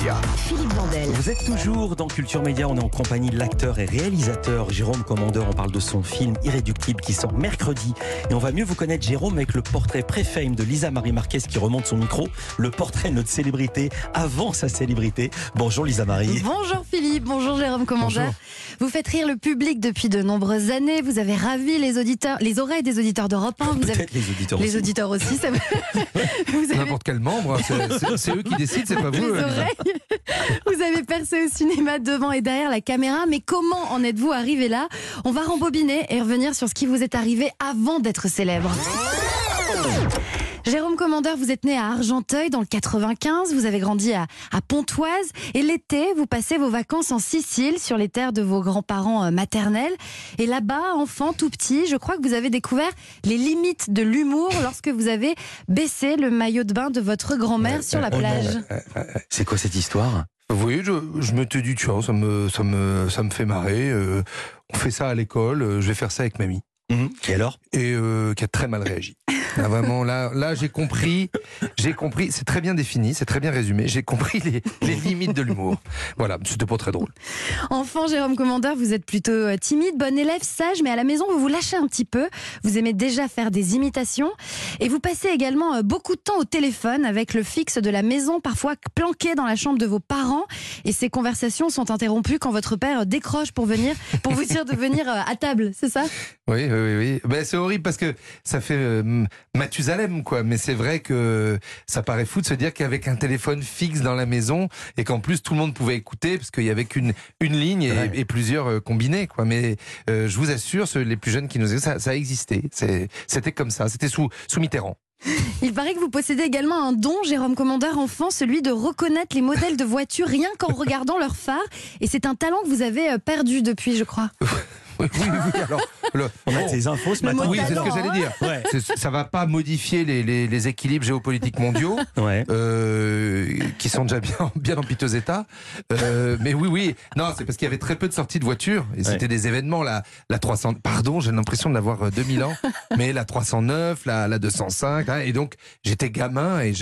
Média. Philippe Vandel. Vous êtes toujours dans Culture Média, on est en compagnie de l'acteur et réalisateur Jérôme Commandeur. On parle de son film Irréductible qui sort mercredi. Et on va mieux vous connaître Jérôme avec le portrait pré-fame de Lisa Marie Marquez qui remonte son micro. Le portrait de notre célébrité avant sa célébrité. Bonjour Lisa Marie. Bonjour Philippe, bonjour Jérôme Commandeur. Vous faites rire le public depuis de nombreuses années. Vous avez ravi les auditeurs, les oreilles des auditeurs d'Europe 1. Vous avez les auditeurs les aussi. auditeurs aussi. ça- vous avez N'importe quel membre, c'est- c'est- eux qui décident, c'est pas vous. oreilles. Vous avez percé au cinéma devant et derrière la caméra. Mais comment en êtes-vous arrivé là On va rembobiner et revenir sur ce qui vous est arrivé avant d'être célèbre. Jérôme Commandeur, vous êtes né à Argenteuil dans le 95, vous avez grandi à, à Pontoise et l'été, vous passez vos vacances en Sicile sur les terres de vos grands-parents euh, maternels. Et là-bas, enfant tout petit, je crois que vous avez découvert les limites de l'humour lorsque vous avez baissé le maillot de bain de votre grand-mère sur la oh non. plage. C'est quoi cette histoire? Oui, je, je m'étais dit, tiens, ça me, ça me, ça me fait marrer. euh, on fait ça à l'école, euh, je vais faire ça avec mamie. Mhm. Et alors? Et euh, qui a très mal réagi. Là, vraiment, là, là j'ai compris, j'ai compris, c'est très bien défini, c'est très bien résumé, j'ai compris les, limites de l'humour. Voilà, c'était pas très drôle. Enfant, Jérôme Commandeur, vous êtes plutôt euh, timide, bon élève, sage, mais à la maison, vous vous lâchez un petit peu. Vous aimez déjà faire des imitations. Et vous passez également euh, beaucoup de temps au téléphone avec le fixe de la maison, parfois planqué dans la chambre de vos parents. Et ces conversations sont interrompues quand votre père euh, décroche pour venir, pour vous dire de venir à table, c'est ça? Oui, oui, oui. Ben, c'est horrible parce que ça fait euh, Mathusalem, quoi. Mais c'est vrai que ça paraît fou de se dire qu'avec un téléphone fixe dans la maison et qu'en plus tout le monde pouvait écouter parce qu'il y avait qu'une une ligne et, Ouais. et plusieurs euh, combinés, quoi. Mais euh, je vous assure, ceux, les plus jeunes qui nous écoutent, ça, ça a existé. C'est- C'était comme ça. C'était sous, sous Mitterrand. Il paraît que vous possédez également un don, Jérôme Commandeur enfant, celui de reconnaître les modèles de voitures rien qu'en regardant leur phare. Et c'est un talent que vous avez euh, perdu depuis, je crois. Oui, oui, oui. Alors, le- On a tes infos ce Le matin. oui, c'est ce que j'allais dire. Ouais. Ça va pas modifier les, les- les équilibres géopolitiques mondiaux. Ouais. euh, qui sont déjà bien, bien en piteux état. Euh, mais oui, oui. Non, c'est parce qu'il y avait très peu de sorties de voitures. Et c'était des événements, la, la 300, pardon, j'ai l'impression d'avoir euh, 2000 ans, mais la 309, la, la 205. hein, et donc, j'étais gamin et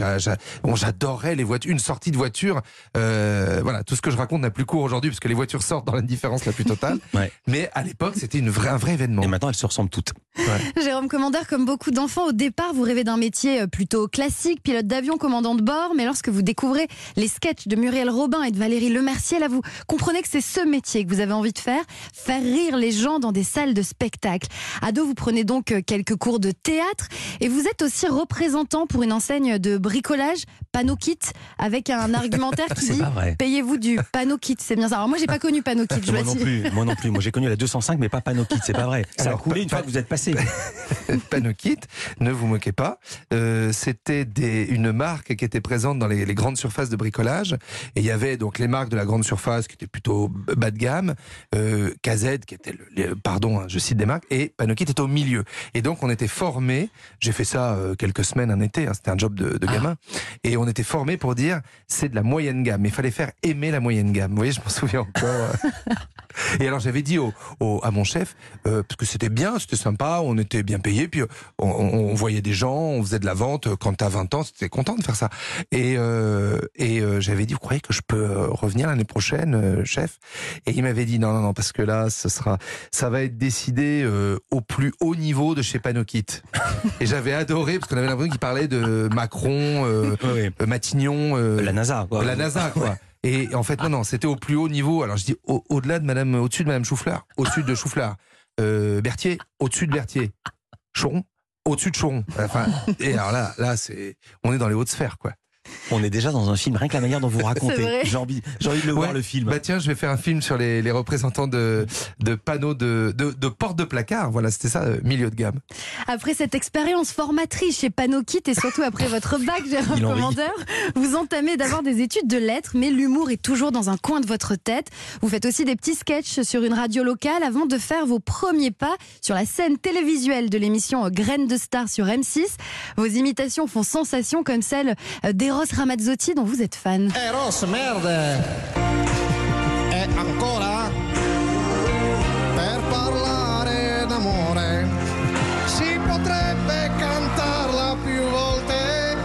bon, j'adorais les voitures. Une sortie de voiture, euh, voilà, tout ce que je raconte n'a plus cours aujourd'hui parce que les voitures sortent dans l'indifférence la plus totale. Mais à l'époque, c'était un vrai événement. Et maintenant, elles se ressemblent toutes. Jérôme Commandeur, comme beaucoup d'enfants, au départ, vous rêvez d'un métier euh, plutôt classique, pilote d'avion, commandant de bord, mais lorsque vous découvrez les sketchs de Muriel Robin et de Valérie Lemercier, là, vous comprenez que c'est ce métier que vous avez envie de faire, faire rire les gens dans des salles de spectacle. Ado, vous prenez donc euh, quelques cours de théâtre et vous êtes aussi représentant pour une enseigne de bricolage, Panokit, avec un argumentaire qui dit. Payez-vous du Panokit, c'est bien ça. Alors moi, j'ai pas connu Panokit, je Moi non plus. Moi non plus. Moi j'ai connu la 205, mais pas Panokit. C'est pas vrai. Ça a Alors, coulé une fois que vous êtes passé. Panokit, ne vous moquez pas. Euh, C'était une marque qui était présente dans les, les grandes surfaces de bricolage. Et il y avait donc les marques de la grande surface qui étaient plutôt bas de gamme, euh, KZ qui était, le, pardon, hein, je cite des marques, et Panokit était au milieu. Et donc on était formés. J'ai fait ça euh, quelques semaines un été. hein, C'était un job de, de gamin. Et on était formés pour dire c'est de la moyenne gamme. Il fallait faire aimer la moyenne gamme. Vous voyez, je m'en souviens encore. Et alors j'avais dit au, au- à mon chef, euh, parce que c'était bien, c'était sympa, on était bien payé, puis on, on- on voyait des gens, on faisait de la vente. Quand t'as 20 ans, c'était content de faire ça. Et, euh, et euh, j'avais dit, vous croyez que je peux euh, revenir l'année prochaine, euh, chef? Et il m'avait dit, non, non, non, parce que là, ce sera, ça va être décidé euh, au plus haut niveau de chez Panokit. et j'avais adoré, parce qu'on avait l'impression qu'il parlait de Macron, euh, euh, Matignon, euh, La NASA. Quoi. la NASA, quoi. Et en fait, non, non, c'était au plus haut niveau. Alors je dis au- au-delà de Madame, au-dessus de Madame Chouflard, au-dessus de Chouflard, euh, Berthier, au-dessus de Berthier, Choron, au-dessus de Choron. Et alors là, là, on est dans les hautes sphères, quoi. On est déjà dans un film, rien que la manière dont vous racontez. J'ai envie, j'ai envie de le voir le film. Bah tiens, je vais faire un film sur les, les représentants de, de panneaux de, de, de portes de placard. Voilà, c'était ça, euh, milieu de gamme. Après cette expérience formatrice chez Panokit et surtout après votre bac, rit. Commandeur, vous entamez d'abord des études de lettres, mais l'humour est toujours dans un coin de votre tête. Vous faites aussi des petits sketchs sur une radio locale avant de faire vos premiers pas sur la scène télévisuelle de l'émission Graines de Star sur M6. Vos imitations font sensation comme celle d'Eros Ramazzotti dont vous êtes fan. Eros, merde! E ancora? Per parlare d'amore si potrebbe cantarla più volte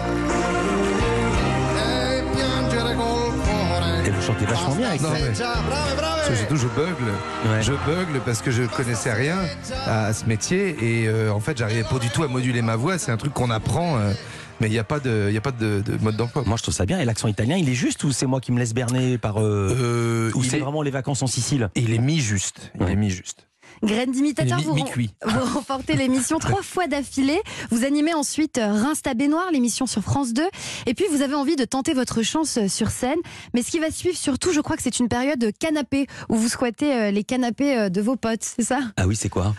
e piangere col cuore Et vous chantez vachement bien avec ça. mais- Già, brave, brave. Parce que surtout, je bugle. Ouais. Je bugle parce que je connaissais rien à, à ce métier et euh, en fait, j'arrivais pas du tout à moduler ma voix. C'est un truc qu'on apprend, euh, mais il n'y a pas de, il y a pas de, de mode d'emploi. Moi, je trouve ça bien. Et l'accent italien, il est juste ou c'est moi qui me laisse berner par. euh, Euh, ou c'est est, vraiment les vacances en Sicile? Il est mis juste. Il Ouais. est mis juste. Graine d'imitateur, vous, vous remportez l'émission trois fois d'affilée. Vous animez ensuite euh, Reims ta baignoire, l'émission sur France 2. Et puis vous avez envie de tenter votre chance euh, sur scène. Mais ce qui va suivre surtout, je crois que c'est une période de canapé où vous squattez les canapés de vos potes, c'est ça? Ah oui, c'est quoi?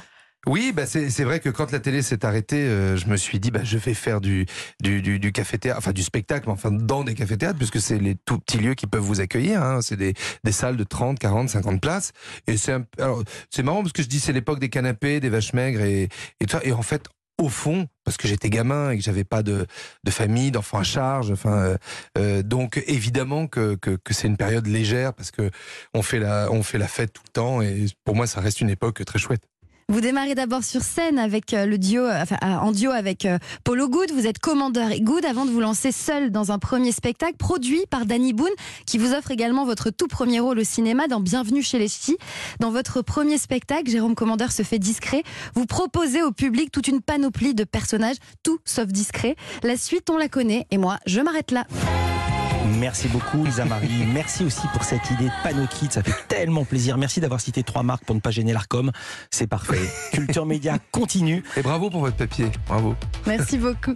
Oui, bah c'est vrai que quand la télé s'est arrêtée, euh, je me suis dit, bah, je vais faire du, du, du, enfin du spectacle, enfin dans des cafés-théâtres, puisque c'est les tout petits lieux qui peuvent vous accueillir. Hein, c'est des, des salles de 30, 40, 50 places. Et c'est marrant parce que je dis c'est l'époque des canapés, des vaches maigres et, et tout ça. Et en fait, au fond, parce que j'étais gamin et que j'avais pas de, de famille, d'enfants à charge, enfin, euh, euh, donc évidemment que, que, que c'est une période légère parce que on fait la, on fait la fête tout le temps et pour moi ça reste une époque très chouette. Vous démarrez d'abord sur scène avec euh, le duo, euh, enfin, euh, en duo avec Polo Good. Vous êtes commandeur et Good avant de vous lancer seul dans un premier spectacle produit par Danny Boone, qui vous offre également votre tout premier rôle au cinéma dans Bienvenue chez les Ch'tis. Dans votre premier spectacle, Jérôme Commandeur se fait discret. Vous proposez au public toute une panoplie de personnages, tout sauf discret. La suite, on la connaît. Et moi, je m'arrête là. Merci beaucoup, Lisa Marie. Merci aussi pour cette idée de panneau kit. Ça fait tellement plaisir. Merci d'avoir cité trois marques pour ne pas gêner l'ARCOM. C'est parfait. Culture Média continue. Et bravo pour votre papier, bravo. Merci beaucoup.